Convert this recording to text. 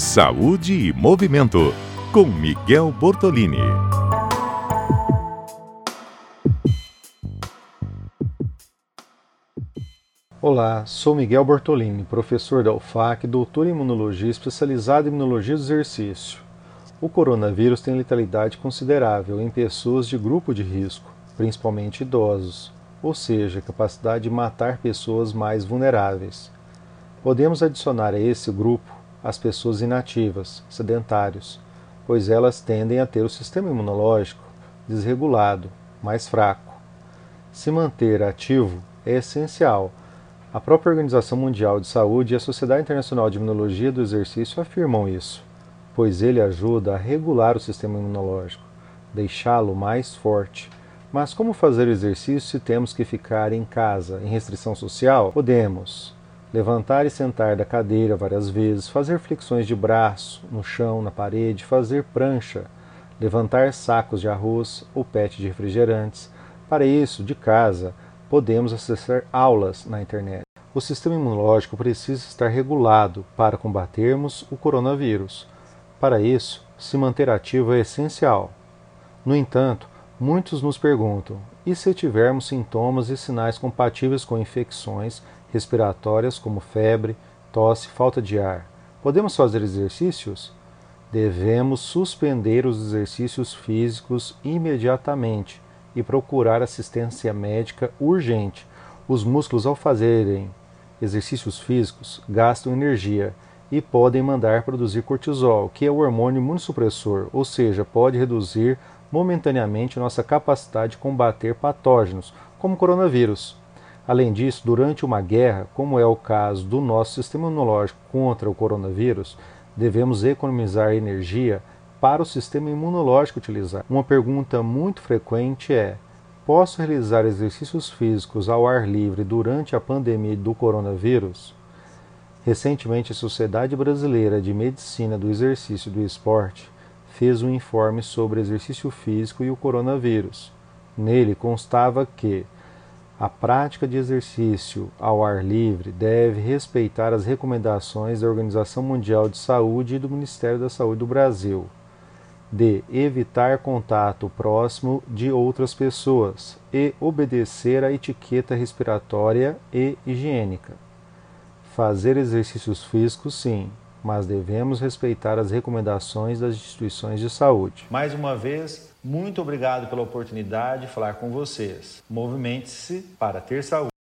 Saúde e Movimento, com Miguel Bortolini. Olá, sou Miguel Bortolini, professor da UFAC, doutor em imunologia especializado em imunologia do exercício. O coronavírus tem letalidade considerável em pessoas de grupo de risco, principalmente idosos, ou seja, capacidade de matar pessoas mais vulneráveis. Podemos adicionar a esse grupo as pessoas inativas, sedentários, pois elas tendem a ter o sistema imunológico desregulado, mais fraco. Se manter ativo é essencial. A própria Organização Mundial de Saúde e a Sociedade Internacional de Imunologia do Exercício afirmam isso, pois ele ajuda a regular o sistema imunológico, deixá-lo mais forte. Mas como fazer exercício se temos que ficar em casa, em restrição social? Podemos levantar e sentar da cadeira várias vezes, fazer flexões de braço no chão, na parede, fazer prancha, levantar sacos de arroz ou pet de refrigerantes. Para isso, de casa, podemos acessar aulas na internet. O sistema imunológico precisa estar regulado para combatermos o coronavírus. Para isso, se manter ativo é essencial. No entanto, muitos nos perguntam: e se tivermos sintomas e sinais compatíveis com infecções respiratórias como febre, tosse, falta de ar. Podemos fazer exercícios? Devemos suspender os exercícios físicos imediatamente e procurar assistência médica urgente. Os músculos, ao fazerem exercícios físicos, gastam energia e podem mandar produzir cortisol, que é o hormônio imunossupressor, ou seja, pode reduzir momentaneamente nossa capacidade de combater patógenos, como coronavírus. Além disso, durante uma guerra, como é o caso do nosso sistema imunológico contra o coronavírus, devemos economizar energia para o sistema imunológico utilizar. Uma pergunta muito frequente é: posso realizar exercícios físicos ao ar livre durante a pandemia do coronavírus? Recentemente, a Sociedade Brasileira de Medicina do Exercício e do Esporte fez um informe sobre exercício físico e o coronavírus. Nele constava que a prática de exercício ao ar livre deve respeitar as recomendações da Organização Mundial de Saúde e do Ministério da Saúde do Brasil. D. Evitar contato próximo de outras pessoas e obedecer à etiqueta respiratória e higiênica. Fazer exercícios físicos, sim, mas devemos respeitar as recomendações das instituições de saúde. Mais uma vez, muito obrigado pela oportunidade de falar com vocês. Movimente-se para ter saúde.